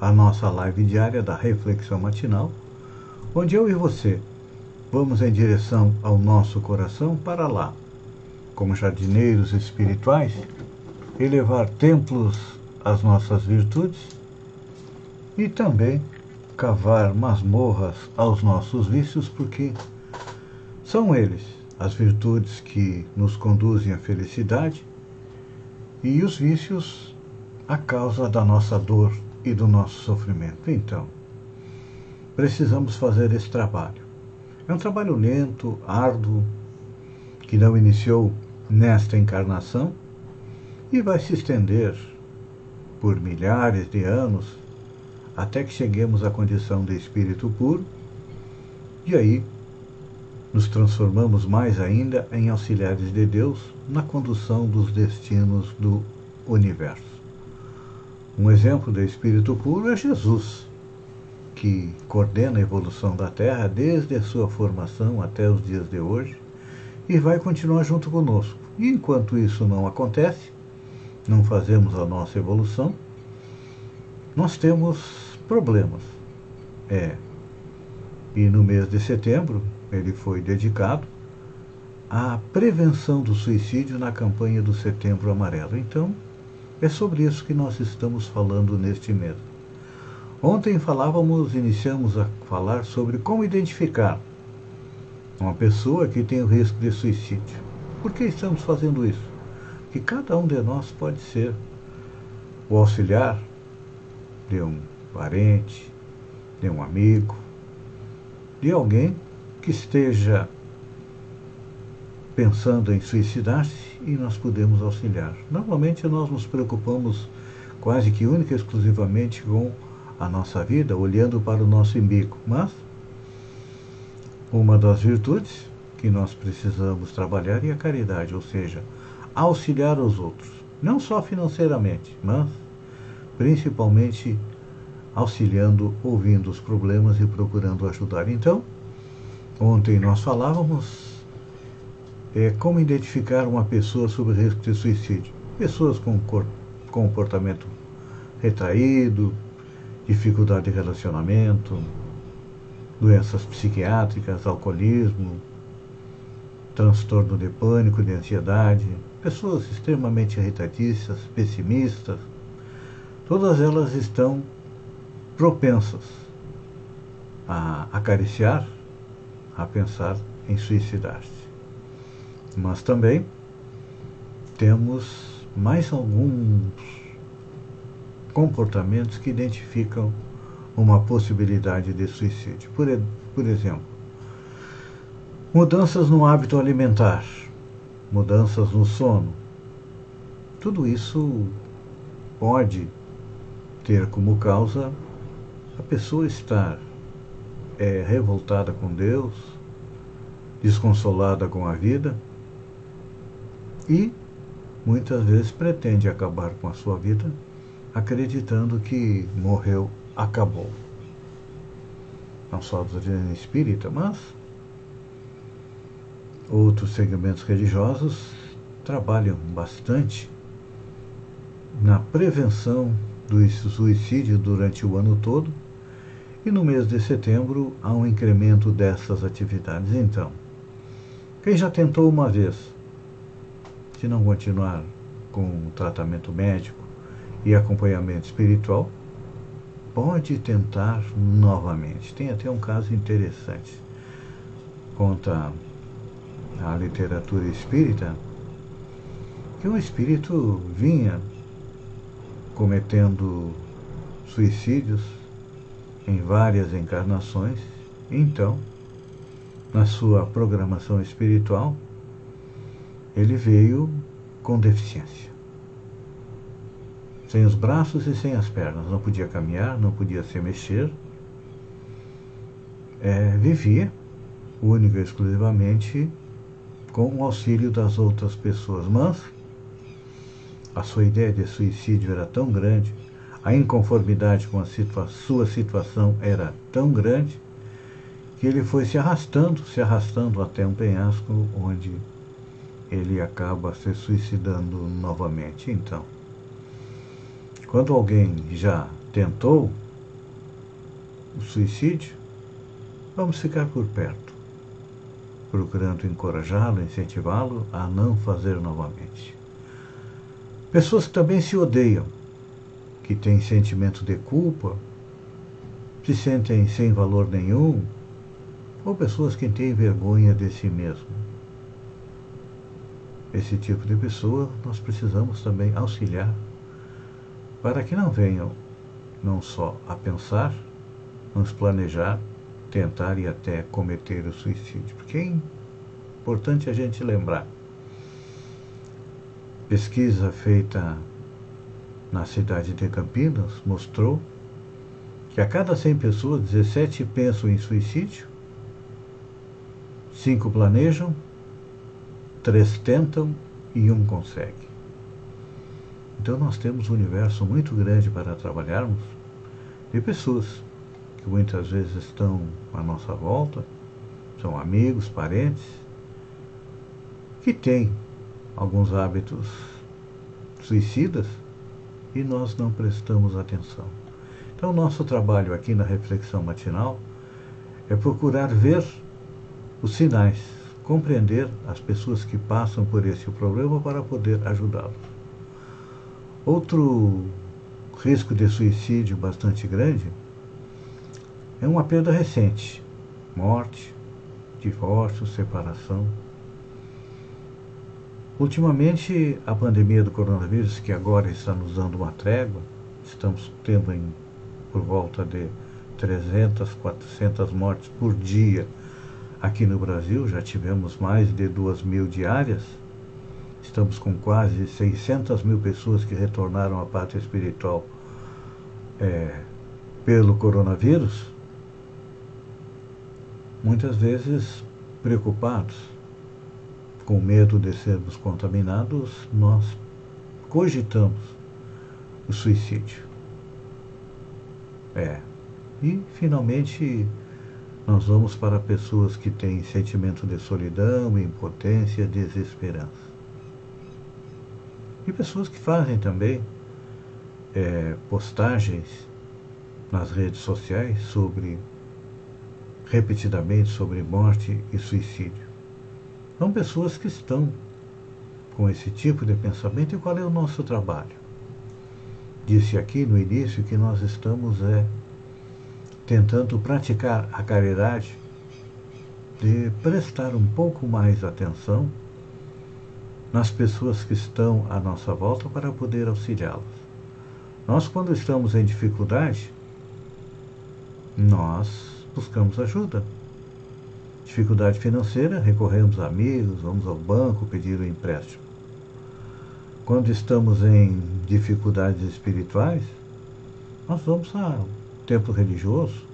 à nossa live diária da Reflexão Matinal, onde eu e você vamos em direção ao nosso coração para lá, como jardineiros espirituais, elevar templos às nossas virtudes e também cavar masmorras aos nossos vícios, porque são eles as virtudes que nos conduzem à felicidade e os vícios a causa da nossa dor e do nosso sofrimento. Então, precisamos fazer esse trabalho. É um trabalho lento, árduo, que não iniciou nesta encarnação e vai se estender por milhares de anos até que cheguemos à condição de espírito puro e aí nos transformamos mais ainda em auxiliares de Deus na condução dos destinos do universo. Um exemplo de espírito puro é Jesus, que coordena a evolução da Terra desde a sua formação até os dias de hoje e vai continuar junto conosco. E enquanto isso não acontece, não fazemos a nossa evolução, nós temos problemas. É. E no mês de setembro, ele foi dedicado à prevenção do suicídio na campanha do Setembro Amarelo. Então, é sobre isso que nós estamos falando neste mês. Ontem falávamos, iniciamos a falar sobre como identificar uma pessoa que tem o risco de suicídio. Por que estamos fazendo isso? Que cada um de nós pode ser o auxiliar de um parente, de um amigo, de alguém que esteja pensando em suicidar-se e nós podemos auxiliar. Normalmente nós nos preocupamos quase que única e exclusivamente com a nossa vida, olhando para o nosso umbigo, mas uma das virtudes que nós precisamos trabalhar é a caridade, ou seja, auxiliar os outros, não só financeiramente, mas principalmente auxiliando, ouvindo os problemas e procurando ajudar. Então, Ontem nós falávamos é, como identificar uma pessoa sob risco de suicídio. Pessoas com comportamento retraído, dificuldade de relacionamento, doenças psiquiátricas, alcoolismo, transtorno de pânico, de ansiedade, pessoas extremamente irritadiças, pessimistas, todas elas estão propensas a acariciar a pensar em suicidar-se. Mas também temos mais alguns comportamentos que identificam uma possibilidade de suicídio. Por, por exemplo, mudanças no hábito alimentar, mudanças no sono. Tudo isso pode ter como causa a pessoa estar é revoltada com Deus, desconsolada com a vida e muitas vezes pretende acabar com a sua vida acreditando que morreu, acabou. Não só a doutrina espírita, mas outros segmentos religiosos trabalham bastante na prevenção do suicídio durante o ano todo e no mês de setembro há um incremento dessas atividades. Então, quem já tentou uma vez, se não continuar com o tratamento médico e acompanhamento espiritual, pode tentar novamente. Tem até um caso interessante. Conta a literatura espírita que um espírito vinha cometendo suicídios em várias encarnações, então, na sua programação espiritual, ele veio com deficiência. Sem os braços e sem as pernas. Não podia caminhar, não podia se mexer, é, vivia única e exclusivamente com o auxílio das outras pessoas. Mas a sua ideia de suicídio era tão grande, a inconformidade com a situa sua situação era tão grande, que ele foi se arrastando, se arrastando até um penhasco onde ele acaba se suicidando novamente. Então, quando alguém já tentou o suicídio, vamos ficar por perto, procurando encorajá-lo, incentivá-lo a não fazer novamente. Pessoas que também se odeiam, que têm sentimento de culpa, se sentem sem valor nenhum, ou pessoas que têm vergonha de si mesmo. Esse tipo de pessoa nós precisamos também auxiliar para que não venham não só a pensar, mas planejar, tentar e até cometer o suicídio. Porque é importante a gente lembrar. Pesquisa feita na cidade de Campinas mostrou que a cada 100 pessoas, 17 pensam em suicídio, 5 planejam, 3 tentam e um consegue. Então nós temos um universo muito grande para trabalharmos de pessoas que muitas vezes estão à nossa volta, são amigos, parentes, que têm alguns hábitos suicidas e nós não prestamos atenção. Então, nosso trabalho aqui na reflexão matinal é procurar ver os sinais, compreender as pessoas que passam por esse problema para poder ajudá-los. Outro risco de suicídio bastante grande é uma perda recente, morte, divórcio, separação. Ultimamente, a pandemia do coronavírus, que agora está nos dando uma trégua, estamos tendo em, por volta de 300, 400 mortes por dia aqui no Brasil, já tivemos mais de 2 mil diárias. Estamos com quase 600 mil pessoas que retornaram à pátria espiritual é, pelo coronavírus. Muitas vezes preocupados, com medo de sermos contaminados, nós cogitamos o suicídio. É. E, finalmente, nós vamos para pessoas que têm sentimento de solidão, impotência, desesperança. E pessoas que fazem também é, postagens nas redes sociais sobre repetidamente sobre morte e suicídio. São pessoas que estão com esse tipo de pensamento e qual é o nosso trabalho? Disse aqui no início que nós estamos é, tentando praticar a caridade de prestar um pouco mais atenção nas pessoas que estão à nossa volta para poder auxiliá-las. Nós, quando estamos em dificuldade, nós buscamos ajuda. Dificuldade financeira, recorremos a amigos, vamos ao banco pedir um empréstimo. Quando estamos em dificuldades espirituais, nós vamos ao templo religioso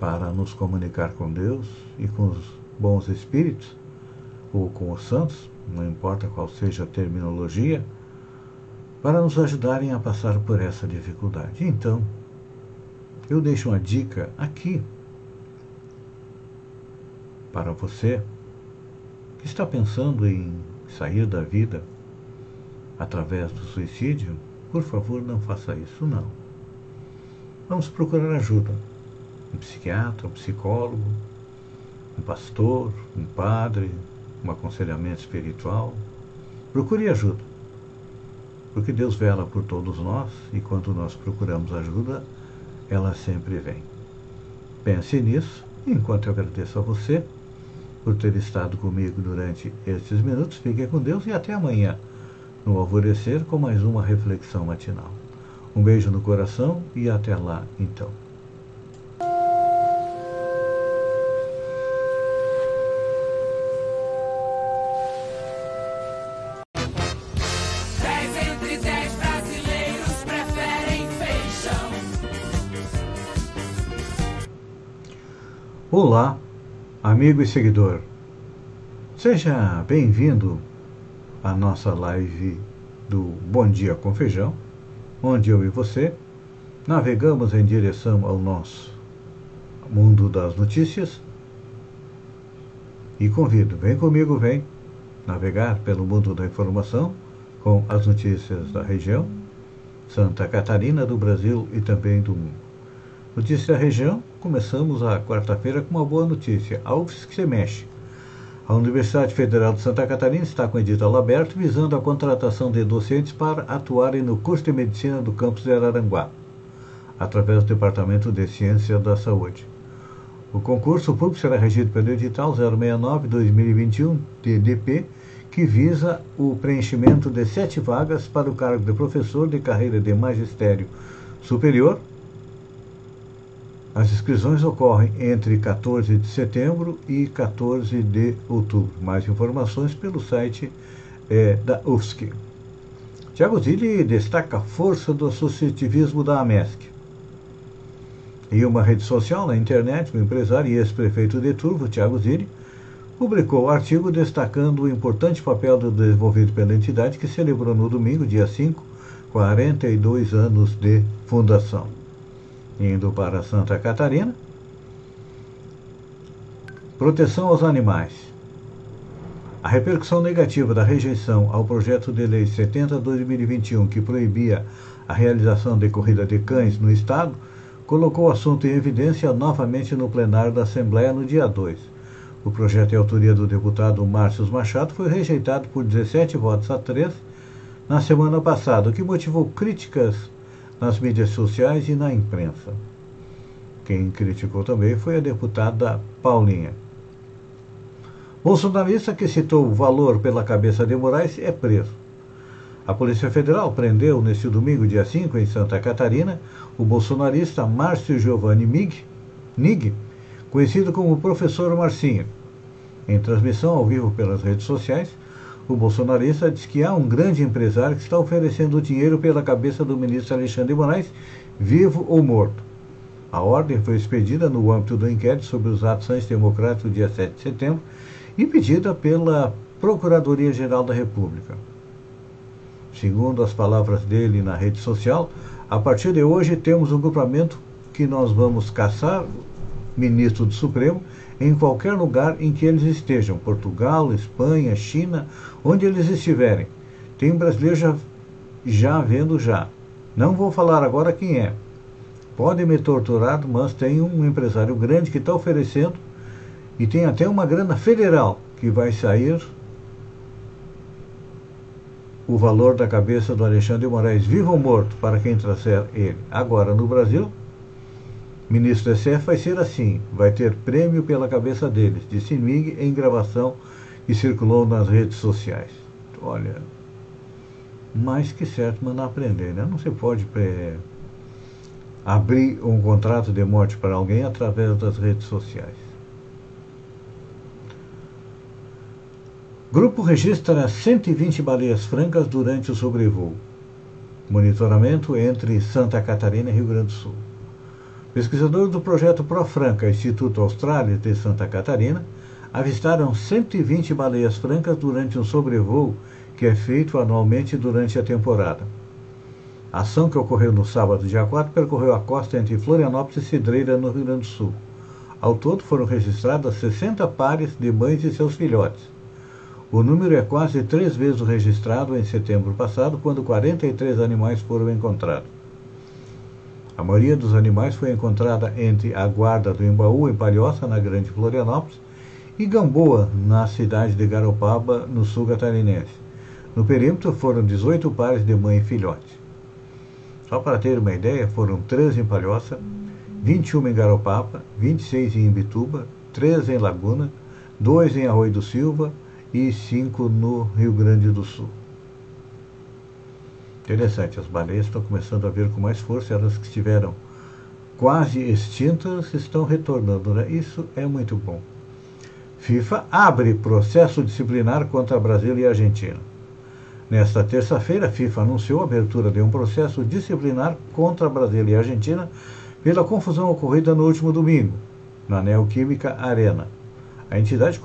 para nos comunicar com Deus e com os bons espíritos ou com os santos não importa qual seja a terminologia, para nos ajudarem a passar por essa dificuldade. Então, eu deixo uma dica aqui para você que está pensando em sair da vida através do suicídio, por favor, não faça isso, não. Vamos procurar ajuda. Um psiquiatra, um psicólogo, um pastor, um padre, um aconselhamento espiritual, procure ajuda. Porque Deus vela por todos nós e quando nós procuramos ajuda, ela sempre vem. Pense nisso, enquanto eu agradeço a você por ter estado comigo durante estes minutos, fique com Deus e até amanhã, no alvorecer, com mais uma reflexão matinal. Um beijo no coração e até lá, então. Olá, amigo e seguidor. Seja bem-vindo à nossa live do Bom Dia com Feijão, onde eu e você navegamos em direção ao nosso mundo das notícias. E convido, vem comigo, vem navegar pelo mundo da informação com as notícias da região, Santa Catarina, do Brasil e também do mundo. Notícia da região, começamos a quarta-feira com uma boa notícia. A UFSC se mexe. A Universidade Federal de Santa Catarina está com edital aberto visando a contratação de docentes para atuarem no curso de medicina do campus de Araranguá, através do Departamento de Ciência da Saúde. O concurso público será regido pelo edital 069-2021 DDP, que visa o preenchimento de sete vagas para o cargo de professor de carreira de magistério superior as inscrições ocorrem entre 14 de setembro e 14 de outubro. Mais informações pelo site é, da UFSC. Tiago Zilli destaca a força do associativismo da AMESC. Em uma rede social na internet, o empresário e ex-prefeito de Turvo, Tiago Zilli, publicou um artigo destacando o importante papel desenvolvido pela entidade que celebrou no domingo, dia 5, 42 anos de fundação indo para Santa Catarina. Proteção aos animais. A repercussão negativa da rejeição ao projeto de lei 70-2021, que proibia a realização de corrida de cães no Estado, colocou o assunto em evidência novamente no plenário da Assembleia no dia 2. O projeto de autoria do deputado Márcio Machado foi rejeitado por 17 votos a 3 na semana passada, o que motivou críticas nas mídias sociais e na imprensa. Quem criticou também foi a deputada Paulinha. Bolsonarista que citou o valor pela cabeça de Moraes é preso. A Polícia Federal prendeu neste domingo, dia 5, em Santa Catarina, o bolsonarista Márcio Giovanni Mig, Nig, conhecido como Professor Marcinho. Em transmissão ao vivo pelas redes sociais, o bolsonarista diz que há um grande empresário que está oferecendo dinheiro pela cabeça do ministro Alexandre de Moraes, vivo ou morto. A ordem foi expedida no âmbito do inquérito sobre os atos antidemocráticos do dia 7 de setembro e pedida pela Procuradoria-Geral da República. Segundo as palavras dele na rede social, a partir de hoje temos um grupamento que nós vamos caçar ministro do Supremo em qualquer lugar em que eles estejam, Portugal, Espanha, China, onde eles estiverem. Tem um brasileiro já, já vendo já. Não vou falar agora quem é. Podem me torturar, mas tem um empresário grande que está oferecendo e tem até uma grana federal que vai sair o valor da cabeça do Alexandre Moraes, vivo ou morto, para quem trouxer ele. Agora, no Brasil, Ministro da SEF vai ser assim, vai ter prêmio pela cabeça deles, disse Mig em gravação que circulou nas redes sociais. Olha, mais que certo mandar aprender, né? Não se pode é, abrir um contrato de morte para alguém através das redes sociais. Grupo registra 120 baleias francas durante o sobrevoo. Monitoramento entre Santa Catarina e Rio Grande do Sul. Pesquisadores do projeto ProFranca, Instituto Austrália de Santa Catarina, avistaram 120 baleias francas durante um sobrevoo que é feito anualmente durante a temporada. A ação que ocorreu no sábado, dia 4, percorreu a costa entre Florianópolis e Cidreira, no Rio Grande do Sul. Ao todo foram registradas 60 pares de mães e seus filhotes. O número é quase três vezes o registrado em setembro passado, quando 43 animais foram encontrados. A maioria dos animais foi encontrada entre a guarda do Embaú, em Palhoça, na Grande Florianópolis, e Gamboa, na cidade de Garopaba, no sul catarinense. No perímetro foram 18 pares de mãe e filhote. Só para ter uma ideia, foram 13 em Palhoça, 21 em Garopaba, 26 em Imbituba, 13 em Laguna, 2 em Arroio do Silva e 5 no Rio Grande do Sul. Interessante, as baleias estão começando a vir com mais força, elas que estiveram quase extintas estão retornando, né? Isso é muito bom. FIFA abre processo disciplinar contra Brasil e Argentina. Nesta terça-feira, a FIFA anunciou a abertura de um processo disciplinar contra Brasil e Argentina pela confusão ocorrida no último domingo. na Neoquímica Arena. A entidade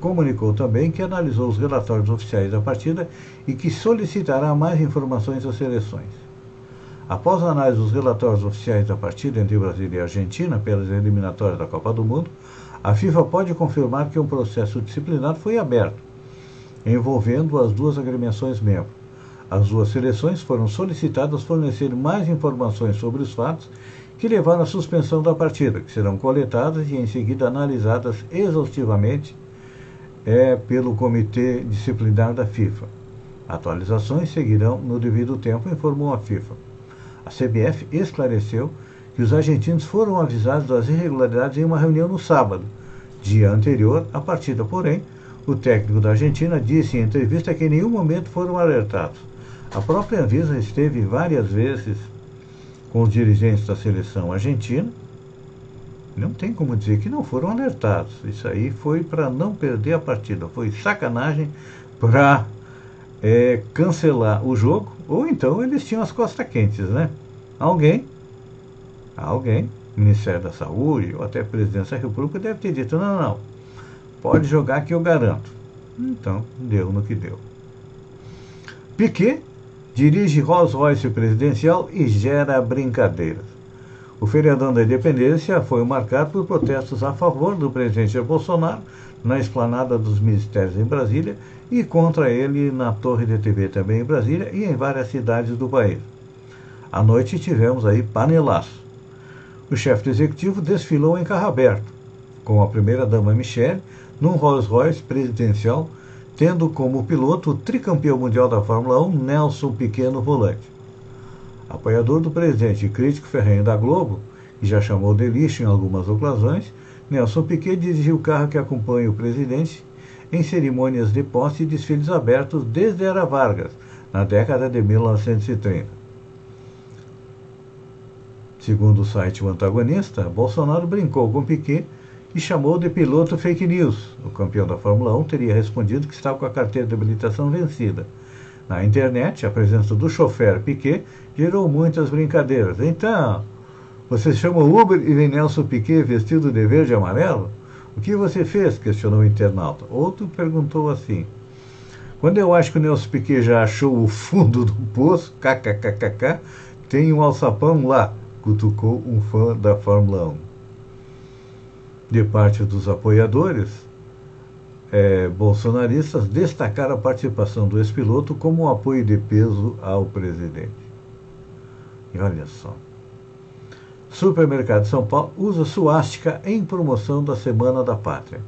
comunicou também que analisou os relatórios oficiais da partida e que solicitará mais informações às seleções. Após a análise dos relatórios oficiais da partida entre Brasil e Argentina pelas eliminatórias da Copa do Mundo, a FIFA pode confirmar que um processo disciplinar foi aberto, envolvendo as duas agremiações membros. As duas seleções foram solicitadas fornecer mais informações sobre os fatos que levaram à suspensão da partida, que serão coletadas e em seguida analisadas exaustivamente é, pelo Comitê Disciplinar da FIFA. Atualizações seguirão no devido tempo, informou a FIFA. A CBF esclareceu que os argentinos foram avisados das irregularidades em uma reunião no sábado, dia anterior à partida. Porém, o técnico da Argentina disse em entrevista que em nenhum momento foram alertados. A própria Anvisa esteve várias vezes com os dirigentes da seleção argentina. Não tem como dizer que não foram alertados. Isso aí foi para não perder a partida. Foi sacanagem para é, cancelar o jogo. Ou então eles tinham as costas quentes, né? Alguém, alguém, Ministério da Saúde ou até a Presidência da República deve ter dito: não, não, pode jogar que eu garanto. Então, deu no que deu. Piquet dirige Rolls-Royce presidencial e gera brincadeiras. O feriadão da independência foi marcado por protestos a favor do presidente Bolsonaro na esplanada dos ministérios em Brasília e contra ele na torre de TV também em Brasília e em várias cidades do país. À noite tivemos aí panelaço. O chefe do executivo desfilou em carro aberto, com a primeira-dama Michelle, num Rolls-Royce presidencial tendo como piloto o tricampeão mundial da Fórmula 1, Nelson Pequeno Volante. Apoiador do presidente e crítico ferrenho da Globo, que já chamou de lixo em algumas ocasiões, Nelson Piquet dirigiu o carro que acompanha o presidente em cerimônias de posse e desfiles abertos desde era Vargas, na década de 1930. Segundo o site O Antagonista, Bolsonaro brincou com Piquet e chamou de piloto fake news. O campeão da Fórmula 1 teria respondido que estava com a carteira de habilitação vencida. Na internet, a presença do chofer Piquet gerou muitas brincadeiras. Então, você chama Uber e vem Nelson Piquet vestido de verde e amarelo? O que você fez? questionou o internauta. Outro perguntou assim. Quando eu acho que o Nelson Piquet já achou o fundo do poço, kkkk, tem um alçapão lá, cutucou um fã da Fórmula 1 de parte dos apoiadores é, bolsonaristas destacaram a participação do ex-piloto como um apoio de peso ao presidente. E olha só. Supermercado São Paulo usa suástica em promoção da Semana da Pátria.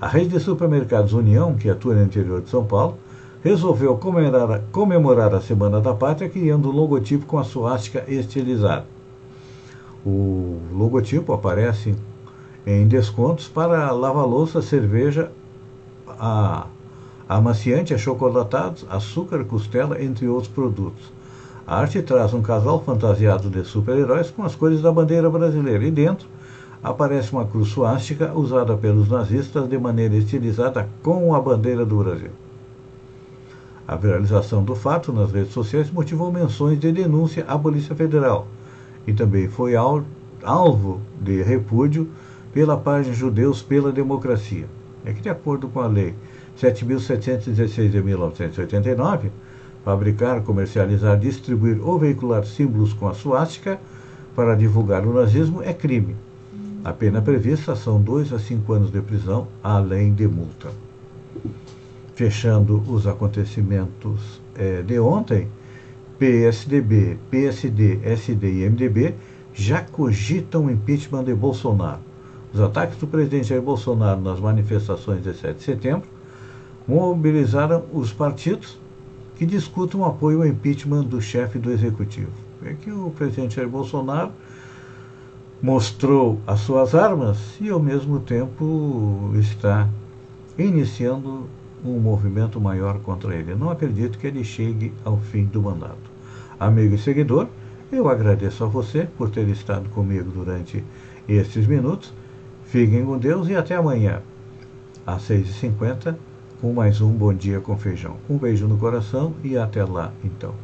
A rede de supermercados União, que atua no interior de São Paulo, resolveu comemorar, comemorar a Semana da Pátria criando um logotipo com a suástica estilizada. O logotipo aparece em descontos para lava-louça, cerveja, a, amaciante, achocolatados, açúcar, costela, entre outros produtos. A arte traz um casal fantasiado de super-heróis com as cores da bandeira brasileira e dentro aparece uma cruz suástica usada pelos nazistas de maneira estilizada com a bandeira do Brasil. A viralização do fato nas redes sociais motivou menções de denúncia à Polícia Federal e também foi alvo de repúdio pela página Judeus pela Democracia. É que, de acordo com a Lei 7.716 de 1989, fabricar, comercializar, distribuir ou veicular símbolos com a suástica para divulgar o nazismo é crime. A pena prevista são dois a cinco anos de prisão, além de multa. Fechando os acontecimentos é, de ontem, PSDB, PSD, SD e MDB já cogitam impeachment de Bolsonaro. Os ataques do presidente Jair Bolsonaro nas manifestações de 7 de setembro mobilizaram os partidos que discutem o apoio ao impeachment do chefe do executivo. É que o presidente Jair Bolsonaro mostrou as suas armas e, ao mesmo tempo, está iniciando um movimento maior contra ele. não acredito que ele chegue ao fim do mandato. Amigo e seguidor, eu agradeço a você por ter estado comigo durante estes minutos Fiquem com Deus e até amanhã, às 6h50, com mais um Bom Dia com Feijão. Um beijo no coração e até lá, então.